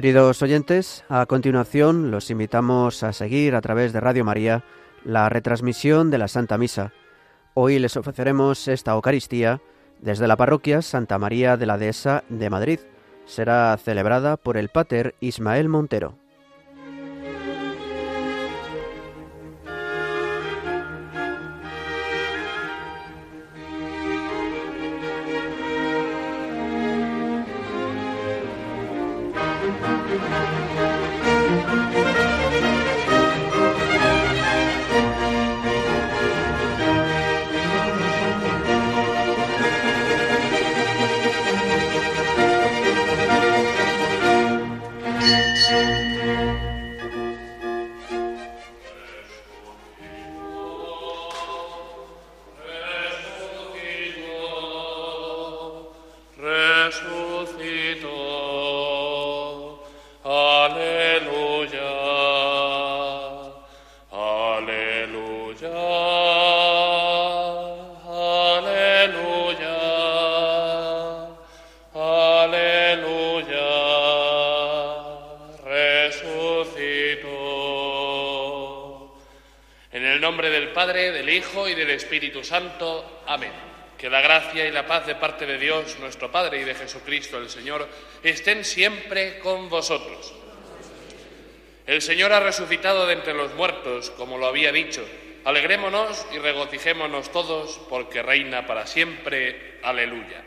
Queridos oyentes, a continuación los invitamos a seguir a través de Radio María la retransmisión de la Santa Misa. Hoy les ofreceremos esta Eucaristía desde la parroquia Santa María de la Dehesa de Madrid. Será celebrada por el Pater Ismael Montero. Espíritu Santo. Amén. Que la gracia y la paz de parte de Dios, nuestro Padre, y de Jesucristo el Señor, estén siempre con vosotros. El Señor ha resucitado de entre los muertos, como lo había dicho. Alegrémonos y regocijémonos todos, porque reina para siempre. Aleluya.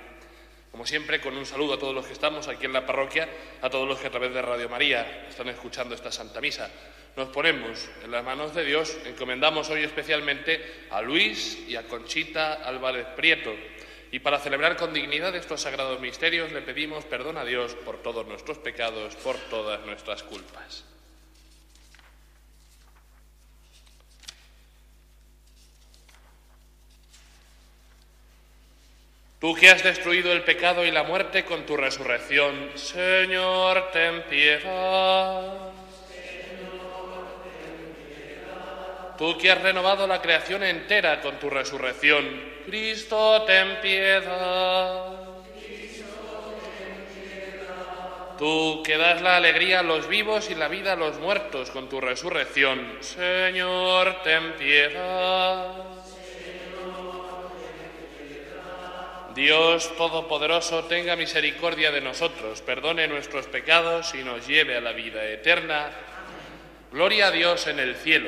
Como siempre, con un saludo a todos los que estamos aquí en la parroquia, a todos los que a través de Radio María están escuchando esta Santa Misa nos ponemos en las manos de Dios, encomendamos hoy especialmente a Luis y a Conchita Álvarez Prieto. Y para celebrar con dignidad estos sagrados misterios le pedimos perdón a Dios por todos nuestros pecados, por todas nuestras culpas. Tú que has destruido el pecado y la muerte con tu resurrección, Señor, ten piedad. Tú que has renovado la creación entera con tu resurrección, Cristo, ten piedad. Tú que das la alegría a los vivos y la vida a los muertos con tu resurrección, Señor, ten piedad. Dios Todopoderoso, tenga misericordia de nosotros, perdone nuestros pecados y nos lleve a la vida eterna. Gloria a Dios en el cielo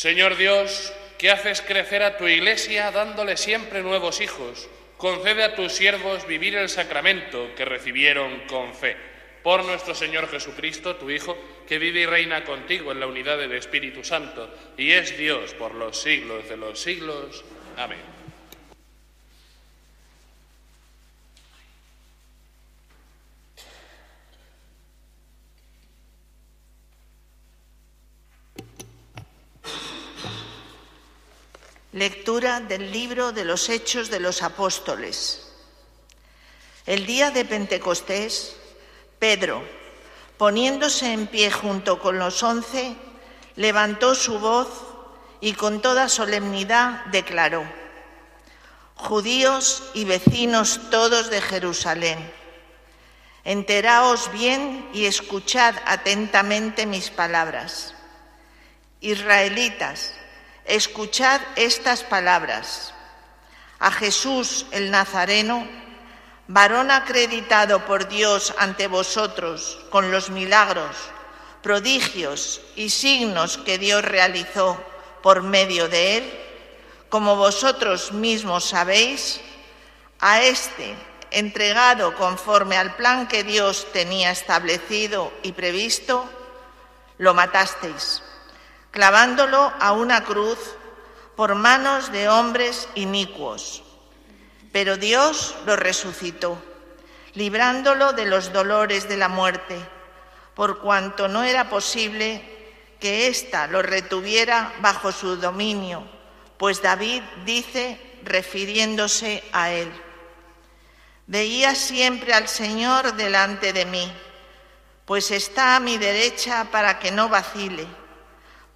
Señor Dios, que haces crecer a tu iglesia dándole siempre nuevos hijos, concede a tus siervos vivir el sacramento que recibieron con fe. Por nuestro Señor Jesucristo, tu Hijo, que vive y reina contigo en la unidad del Espíritu Santo, y es Dios por los siglos de los siglos. Amén. Lectura del libro de los Hechos de los Apóstoles. El día de Pentecostés, Pedro, poniéndose en pie junto con los once, levantó su voz y con toda solemnidad declaró, Judíos y vecinos todos de Jerusalén, enteraos bien y escuchad atentamente mis palabras. Israelitas, Escuchad estas palabras. A Jesús el Nazareno, varón acreditado por Dios ante vosotros con los milagros, prodigios y signos que Dios realizó por medio de él, como vosotros mismos sabéis, a este, entregado conforme al plan que Dios tenía establecido y previsto, lo matasteis, clavándolo a una cruz por manos de hombres inicuos. Pero Dios lo resucitó, librándolo de los dolores de la muerte, por cuanto no era posible que ésta lo retuviera bajo su dominio, pues David dice, refiriéndose a él, Veía siempre al Señor delante de mí, pues está a mi derecha para que no vacile.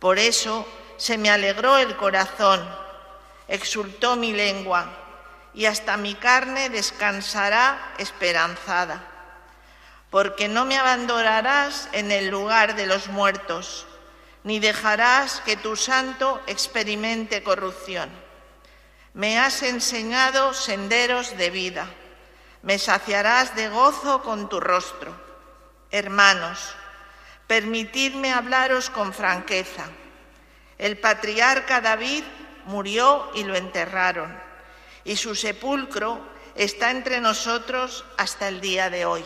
Por eso se me alegró el corazón, exultó mi lengua, y hasta mi carne descansará esperanzada. Porque no me abandonarás en el lugar de los muertos, ni dejarás que tu santo experimente corrupción. Me has enseñado senderos de vida me saciarás de gozo con tu rostro. Hermanos, permitidme hablaros con franqueza. El patriarca David murió y lo enterraron, y su sepulcro está entre nosotros hasta el día de hoy.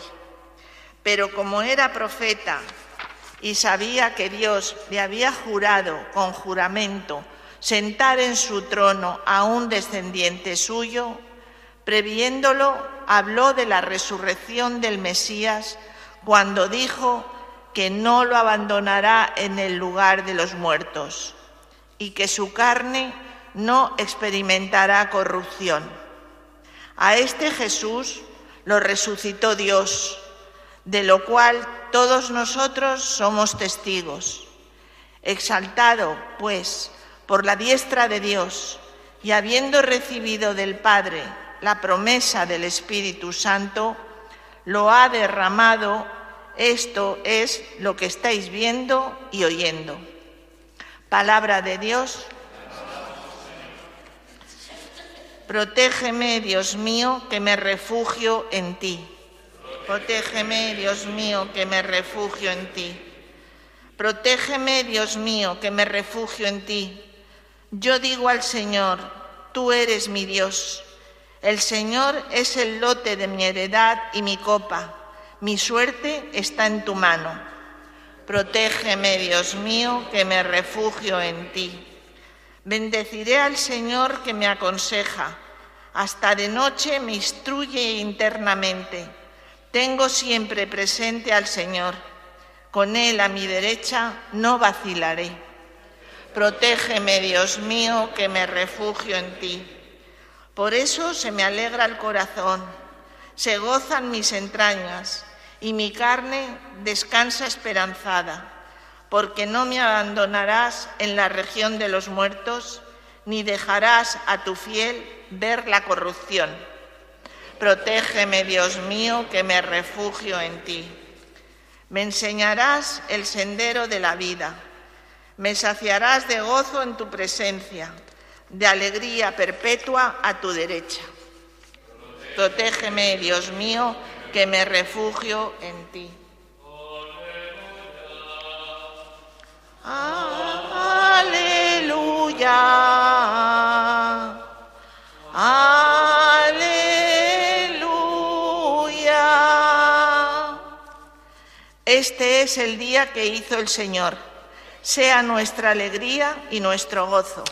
Pero como era profeta y sabía que Dios le había jurado con juramento sentar en su trono a un descendiente suyo, previéndolo, habló de la resurrección del Mesías cuando dijo que no lo abandonará en el lugar de los muertos y que su carne no experimentará corrupción. A este Jesús lo resucitó Dios, de lo cual todos nosotros somos testigos. Exaltado, pues, por la diestra de Dios y habiendo recibido del Padre la promesa del Espíritu Santo, lo ha derramado. Esto es lo que estáis viendo y oyendo. Palabra de Dios. Protégeme, Dios mío, que me refugio en ti. Protégeme, Dios mío, que me refugio en ti. Protégeme, Dios mío, que me refugio en ti. Yo digo al Señor, tú eres mi Dios. El Señor es el lote de mi heredad y mi copa. Mi suerte está en tu mano. Protégeme, Dios mío, que me refugio en ti. Bendeciré al Señor que me aconseja. Hasta de noche me instruye internamente. Tengo siempre presente al Señor. Con Él a mi derecha no vacilaré. Protégeme, Dios mío, que me refugio en ti. Por eso se me alegra el corazón, se gozan mis entrañas y mi carne descansa esperanzada, porque no me abandonarás en la región de los muertos, ni dejarás a tu fiel ver la corrupción. Protégeme, Dios mío, que me refugio en ti. Me enseñarás el sendero de la vida, me saciarás de gozo en tu presencia de alegría perpetua a tu derecha. Protégeme, Dios mío, que me refugio en ti. Aleluya. Aleluya. Este es el día que hizo el Señor. Sea nuestra alegría y nuestro gozo.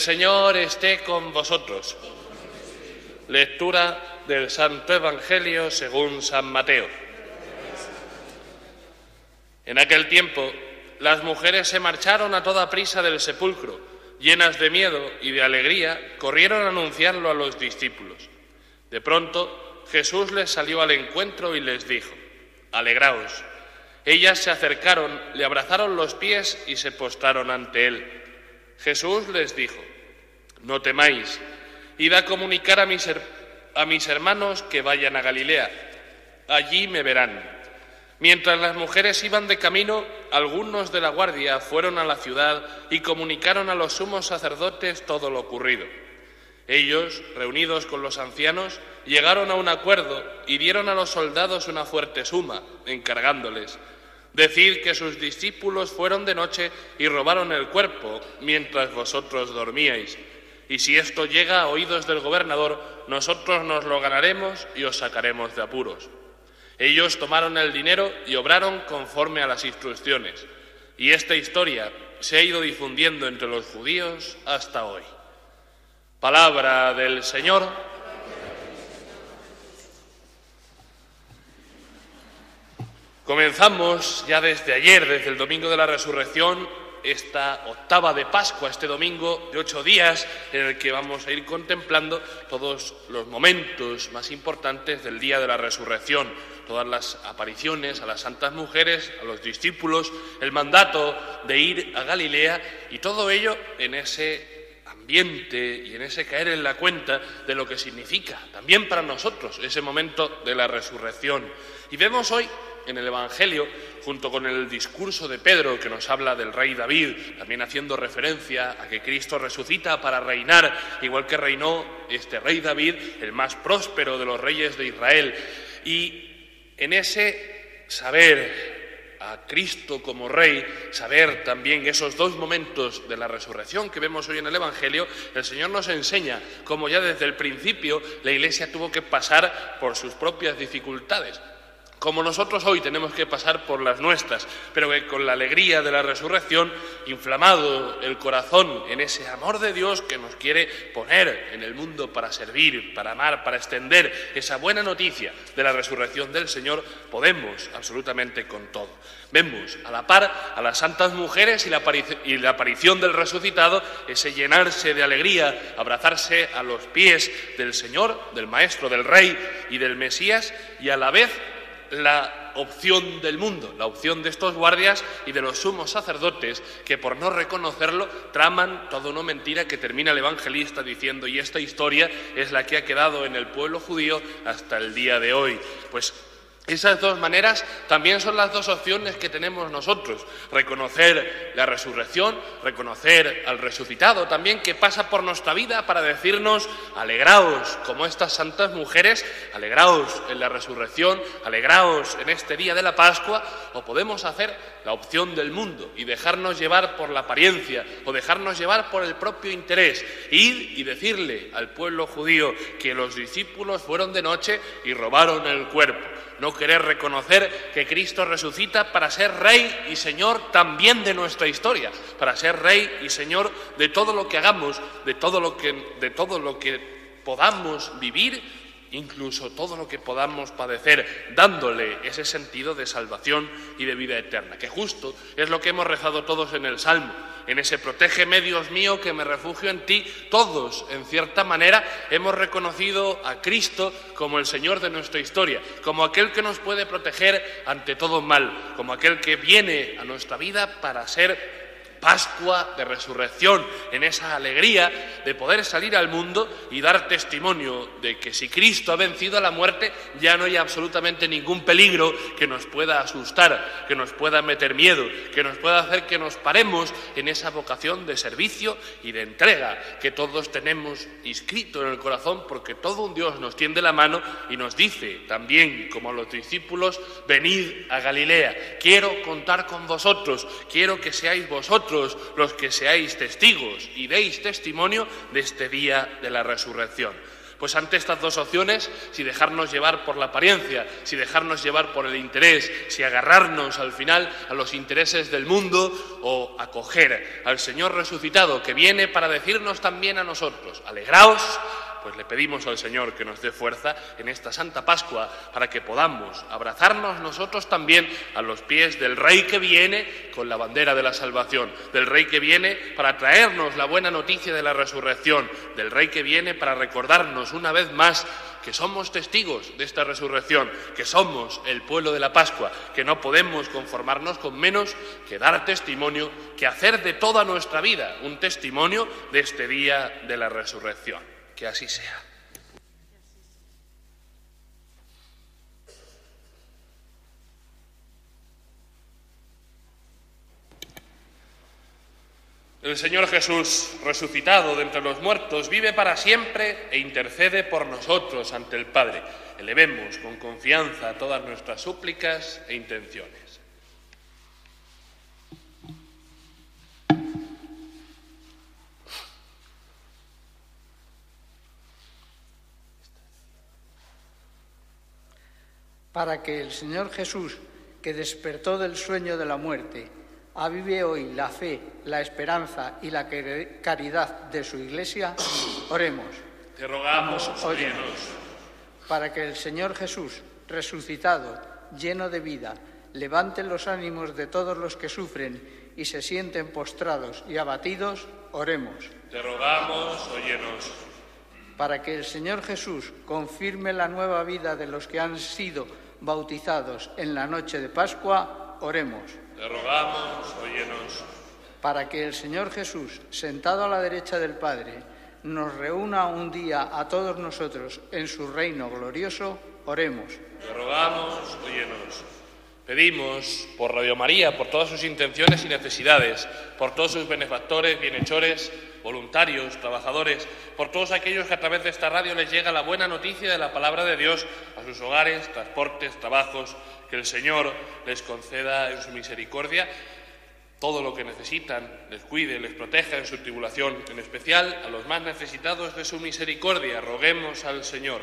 Señor esté con vosotros. Lectura del Santo Evangelio según San Mateo. En aquel tiempo, las mujeres se marcharon a toda prisa del sepulcro, llenas de miedo y de alegría, corrieron a anunciarlo a los discípulos. De pronto, Jesús les salió al encuentro y les dijo, Alegraos. Ellas se acercaron, le abrazaron los pies y se postraron ante él. Jesús les dijo, no temáis, id a comunicar a mis, a mis hermanos que vayan a Galilea, allí me verán. Mientras las mujeres iban de camino, algunos de la guardia fueron a la ciudad y comunicaron a los sumos sacerdotes todo lo ocurrido. Ellos, reunidos con los ancianos, llegaron a un acuerdo y dieron a los soldados una fuerte suma, encargándoles Decid que sus discípulos fueron de noche y robaron el cuerpo mientras vosotros dormíais. Y si esto llega a oídos del gobernador, nosotros nos lo ganaremos y os sacaremos de apuros. Ellos tomaron el dinero y obraron conforme a las instrucciones. Y esta historia se ha ido difundiendo entre los judíos hasta hoy. Palabra del Señor. Comenzamos ya desde ayer, desde el domingo de la resurrección, esta octava de Pascua, este domingo de ocho días, en el que vamos a ir contemplando todos los momentos más importantes del día de la resurrección, todas las apariciones a las santas mujeres, a los discípulos, el mandato de ir a Galilea y todo ello en ese y en ese caer en la cuenta de lo que significa también para nosotros ese momento de la resurrección. Y vemos hoy en el Evangelio, junto con el discurso de Pedro que nos habla del rey David, también haciendo referencia a que Cristo resucita para reinar, igual que reinó este rey David, el más próspero de los reyes de Israel. Y en ese saber a Cristo como Rey, saber también esos dos momentos de la resurrección que vemos hoy en el Evangelio, el Señor nos enseña cómo ya desde el principio la Iglesia tuvo que pasar por sus propias dificultades como nosotros hoy tenemos que pasar por las nuestras, pero que con la alegría de la resurrección, inflamado el corazón en ese amor de Dios que nos quiere poner en el mundo para servir, para amar, para extender esa buena noticia de la resurrección del Señor, podemos absolutamente con todo. Vemos a la par a las santas mujeres y la, aparición del resucitado, ese llenarse de alegría, abrazarse a los pies del Señor, del Maestro, del Rey y del Mesías, y a la vez la opción del mundo, la opción de estos guardias y de los sumos sacerdotes que por no reconocerlo traman toda una mentira que termina el evangelista diciendo y esta historia es la que ha quedado en el pueblo judío hasta el día de hoy. Pues esas dos maneras también son las dos opciones que tenemos nosotros. Reconocer la resurrección, reconocer al resucitado también que pasa por nuestra vida para decirnos, alegraos como estas santas mujeres, alegraos en la resurrección, alegraos en este día de la Pascua, o podemos hacer la opción del mundo y dejarnos llevar por la apariencia o dejarnos llevar por el propio interés, ir y decirle al pueblo judío que los discípulos fueron de noche y robaron el cuerpo no querer reconocer que Cristo resucita para ser Rey y Señor también de nuestra historia, para ser Rey y Señor de todo lo que hagamos, de todo lo que, de todo lo que podamos vivir, incluso todo lo que podamos padecer, dándole ese sentido de salvación y de vida eterna, que justo es lo que hemos rezado todos en el Salmo. En ese protégeme, Dios mío, que me refugio en ti, todos, en cierta manera, hemos reconocido a Cristo como el Señor de nuestra historia, como aquel que nos puede proteger ante todo mal, como aquel que viene a nuestra vida para ser Pascua de resurrección, en esa alegría de poder salir al mundo y dar testimonio de que si Cristo ha vencido a la muerte, ya no hay absolutamente ningún peligro que nos pueda asustar, que nos pueda meter miedo, que nos pueda hacer que nos paremos en esa vocación de servicio y de entrega que todos tenemos inscrito en el corazón, porque todo un Dios nos tiende la mano y nos dice también, como a los discípulos, venid a Galilea, quiero contar con vosotros, quiero que seáis vosotros los que seáis testigos y deis testimonio de este día de la resurrección. Pues ante estas dos opciones, si dejarnos llevar por la apariencia, si dejarnos llevar por el interés, si agarrarnos al final a los intereses del mundo o acoger al Señor resucitado que viene para decirnos también a nosotros, alegraos, pues le pedimos al Señor que nos dé fuerza en esta Santa Pascua para que podamos abrazarnos nosotros también a los pies del Rey que viene con la bandera de la salvación, del Rey que viene para traernos la buena noticia de la resurrección, del Rey que viene para recordarnos una vez más que somos testigos de esta resurrección, que somos el pueblo de la Pascua, que no podemos conformarnos con menos que dar testimonio, que hacer de toda nuestra vida un testimonio de este día de la resurrección. Que así sea. El Señor Jesús, resucitado de entre los muertos, vive para siempre e intercede por nosotros ante el Padre. Elevemos con confianza todas nuestras súplicas e intenciones. Para que el Señor Jesús, que despertó del sueño de la muerte, avive hoy la fe, la esperanza y la caridad de su Iglesia, oremos. Te rogamos, óyenos. Para que el Señor Jesús, resucitado, lleno de vida, levante los ánimos de todos los que sufren y se sienten postrados y abatidos, oremos. Te rogamos, óyenos. Para que el Señor Jesús confirme la nueva vida de los que han sido bautizados en la noche de Pascua, oremos. Te rogamos, óyenos. Para que el Señor Jesús, sentado a la derecha del Padre, nos reúna un día a todos nosotros en su reino glorioso, oremos. Te rogamos, óyenos. Pedimos por Radio María, por todas sus intenciones y necesidades, por todos sus benefactores, bienhechores, voluntarios, trabajadores, por todos aquellos que a través de esta radio les llega la buena noticia de la palabra de Dios a sus hogares, transportes, trabajos, que el Señor les conceda en su misericordia todo lo que necesitan, les cuide, les proteja en su tribulación, en especial a los más necesitados de su misericordia. Roguemos al Señor.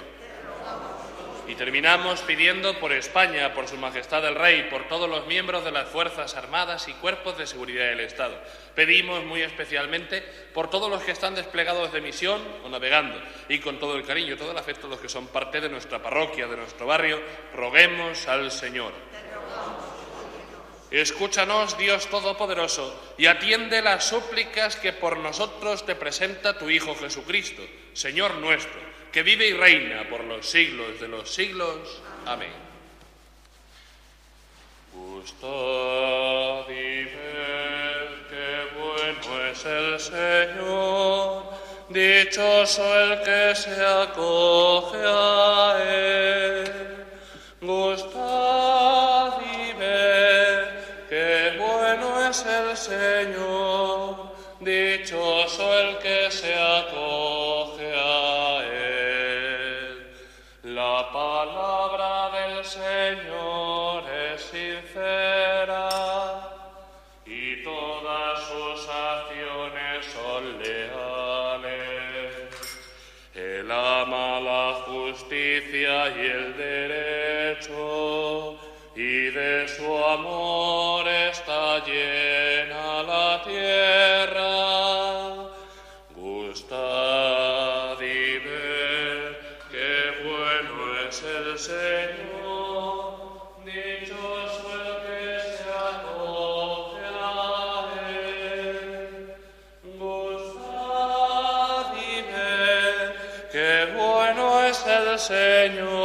Y terminamos pidiendo por España, por Su Majestad el Rey, por todos los miembros de las Fuerzas Armadas y cuerpos de seguridad del Estado. Pedimos muy especialmente por todos los que están desplegados de misión o navegando y con todo el cariño y todo el afecto los que son parte de nuestra parroquia, de nuestro barrio, roguemos al Señor. Escúchanos, Dios Todopoderoso, y atiende las súplicas que por nosotros te presenta tu Hijo Jesucristo, Señor nuestro que vive y reina por los siglos de los siglos. Amén. Gustad y ver qué bueno es el Señor, dichoso el que se acoge a él. Gustad y ver qué bueno es el Señor, dichoso el que se acoge y el derecho y de su amor está llena la tierra. Gustad y ver qué bueno es el Señor, dichoso el que se acoge a él. Gustad y ver qué bueno es el Señor,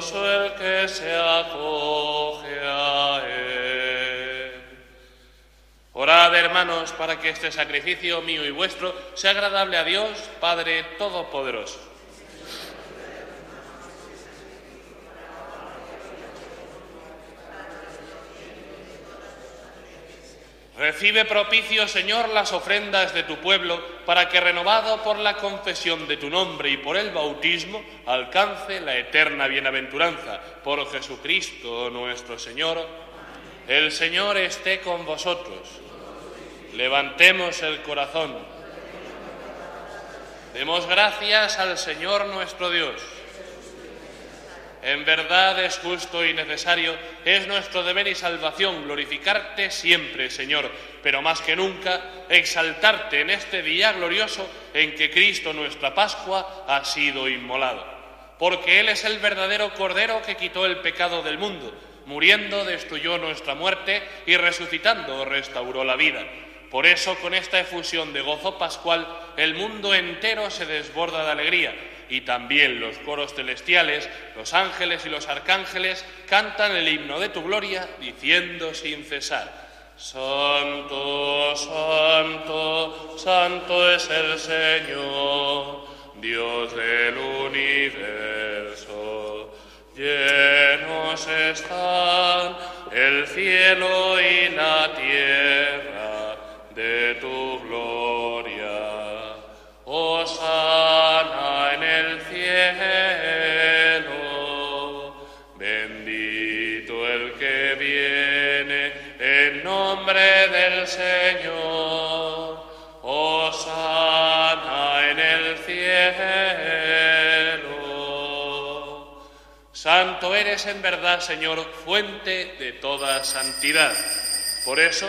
el que se acoge a él. Orad, hermanos, para que este sacrificio mío y vuestro sea agradable a Dios, Padre Todopoderoso. Recibe propicio, Señor, las ofrendas de tu pueblo, para que, renovado por la confesión de tu nombre y por el bautismo, alcance la eterna bienaventuranza. Por Jesucristo nuestro Señor. El Señor esté con vosotros. Levantemos el corazón. Demos gracias al Señor nuestro Dios. En verdad es justo y necesario, es nuestro deber y salvación glorificarte siempre, Señor, pero más que nunca exaltarte en este día glorioso en que Cristo nuestra Pascua ha sido inmolado. Porque Él es el verdadero Cordero que quitó el pecado del mundo, muriendo destruyó nuestra muerte y resucitando restauró la vida. Por eso, con esta efusión de gozo pascual, el mundo entero se desborda de alegría y también los coros celestiales, los ángeles y los arcángeles cantan el himno de tu gloria, diciendo sin cesar, Santo, Santo, Santo es el Señor, Dios del universo. Llenos están el cielo y la tierra de tu gloria. En el bendito el que viene en nombre del Señor. Osana en el cielo. Santo eres en verdad, Señor, fuente de toda santidad. Por eso,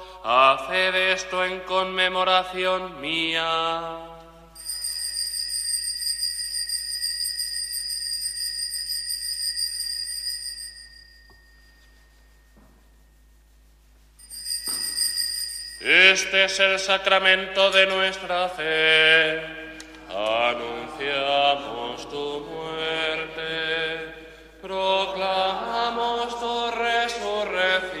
haced esto en conmemoración mía. Este es el sacramento de nuestra fe. Anunciamos tu muerte, proclamamos tu resurrección.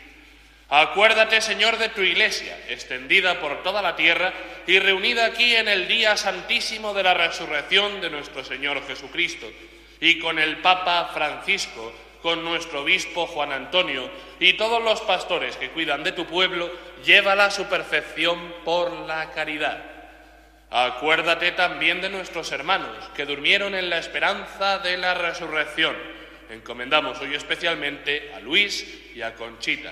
Acuérdate, Señor, de tu iglesia, extendida por toda la tierra y reunida aquí en el día santísimo de la resurrección de nuestro Señor Jesucristo, y con el Papa Francisco, con nuestro obispo Juan Antonio y todos los pastores que cuidan de tu pueblo, llévala su perfección por la caridad. Acuérdate también de nuestros hermanos que durmieron en la esperanza de la resurrección. Encomendamos hoy especialmente a Luis y a Conchita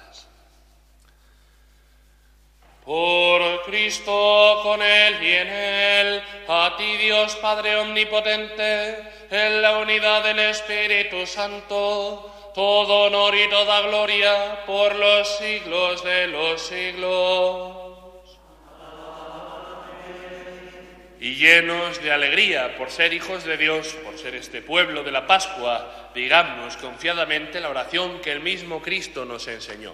Por Cristo, con Él y en Él, a ti Dios Padre Omnipotente, en la unidad del Espíritu Santo, todo honor y toda gloria por los siglos de los siglos. Y llenos de alegría por ser hijos de Dios, por ser este pueblo de la Pascua, digamos confiadamente la oración que el mismo Cristo nos enseñó.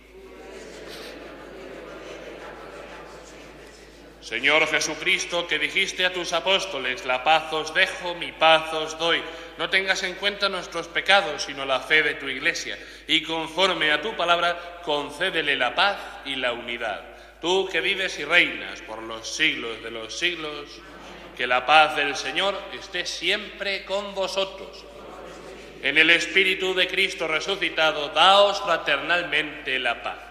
Señor Jesucristo, que dijiste a tus apóstoles, la paz os dejo, mi paz os doy, no tengas en cuenta nuestros pecados, sino la fe de tu iglesia, y conforme a tu palabra, concédele la paz y la unidad. Tú que vives y reinas por los siglos de los siglos, que la paz del Señor esté siempre con vosotros. En el Espíritu de Cristo resucitado, daos fraternalmente la paz.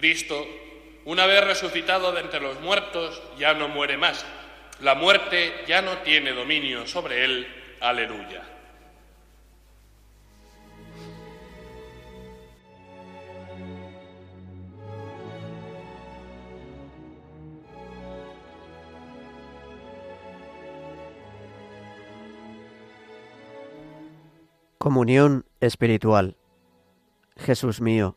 Cristo, una vez resucitado de entre los muertos, ya no muere más. La muerte ya no tiene dominio sobre él. Aleluya. Comunión espiritual. Jesús mío,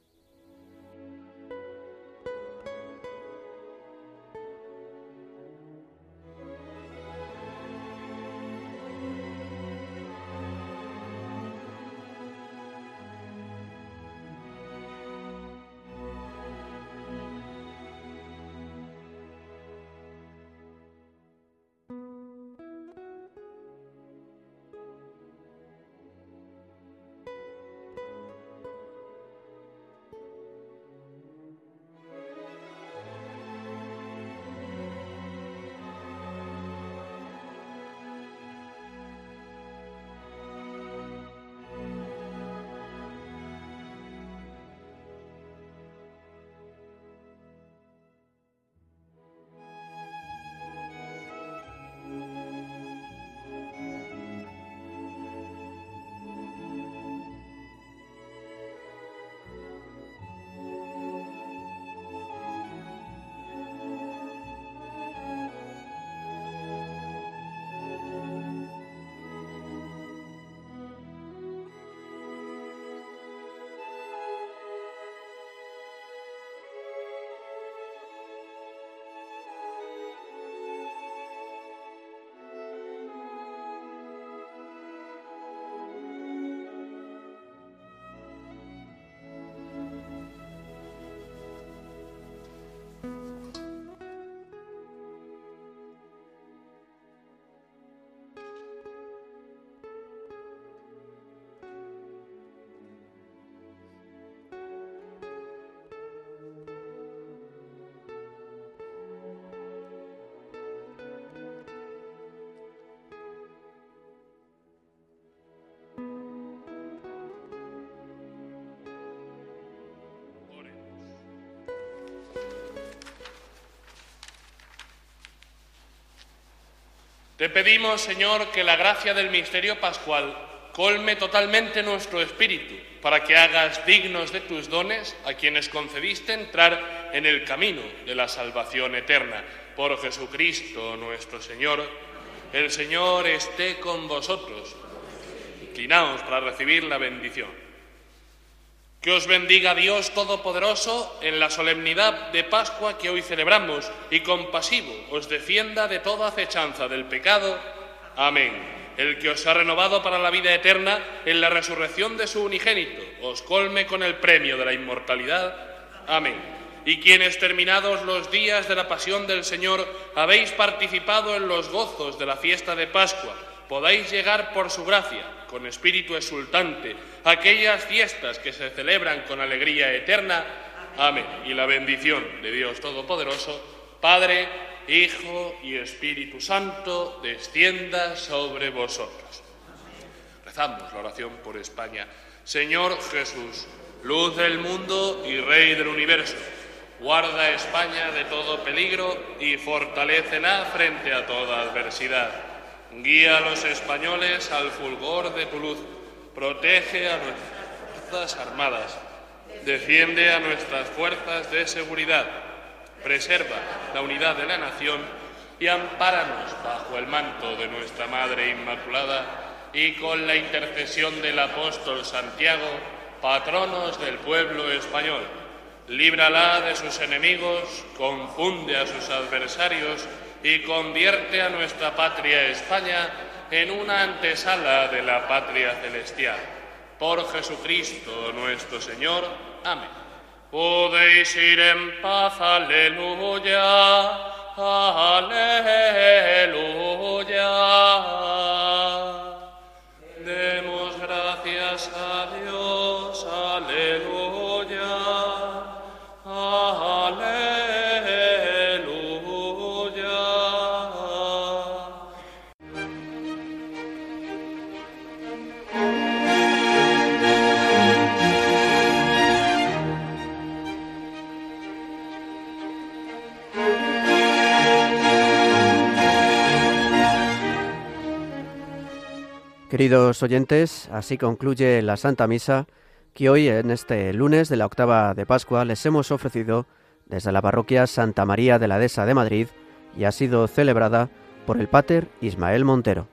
Te pedimos, Señor, que la gracia del misterio pascual colme totalmente nuestro espíritu, para que hagas dignos de tus dones a quienes concediste entrar en el camino de la salvación eterna. Por Jesucristo nuestro Señor, el Señor esté con vosotros. Inclinaos para recibir la bendición. Que os bendiga Dios Todopoderoso en la solemnidad de Pascua que hoy celebramos y compasivo os defienda de toda acechanza del pecado. Amén. El que os ha renovado para la vida eterna en la resurrección de su unigénito, os colme con el premio de la inmortalidad. Amén. Y quienes terminados los días de la pasión del Señor habéis participado en los gozos de la fiesta de Pascua, podáis llegar por su gracia, con espíritu exultante, aquellas fiestas que se celebran con alegría eterna. Amén. Y la bendición de Dios Todopoderoso, Padre, Hijo y Espíritu Santo, descienda sobre vosotros. Rezamos la oración por España. Señor Jesús, luz del mundo y Rey del universo, guarda España de todo peligro y fortalécela frente a toda adversidad Guía a los españoles al fulgor de tu luz. Protege a nuestras fuerzas armadas. Defiende a nuestras fuerzas de seguridad. Preserva la unidad de la nación y ampáranos bajo el manto de nuestra Madre Inmaculada y con la intercesión del apóstol Santiago, patronos del pueblo español. Líbrala de sus enemigos, confunde a sus adversarios y convierte a nuestra patria España en una antesala de la patria celestial. Por Jesucristo nuestro Señor. Amén. Podéis ir en paz, aleluya, aleluya. Demos gracias a Queridos oyentes, así concluye la Santa Misa que hoy, en este lunes de la octava de Pascua, les hemos ofrecido desde la parroquia Santa María de la Dehesa de Madrid y ha sido celebrada por el Pater Ismael Montero.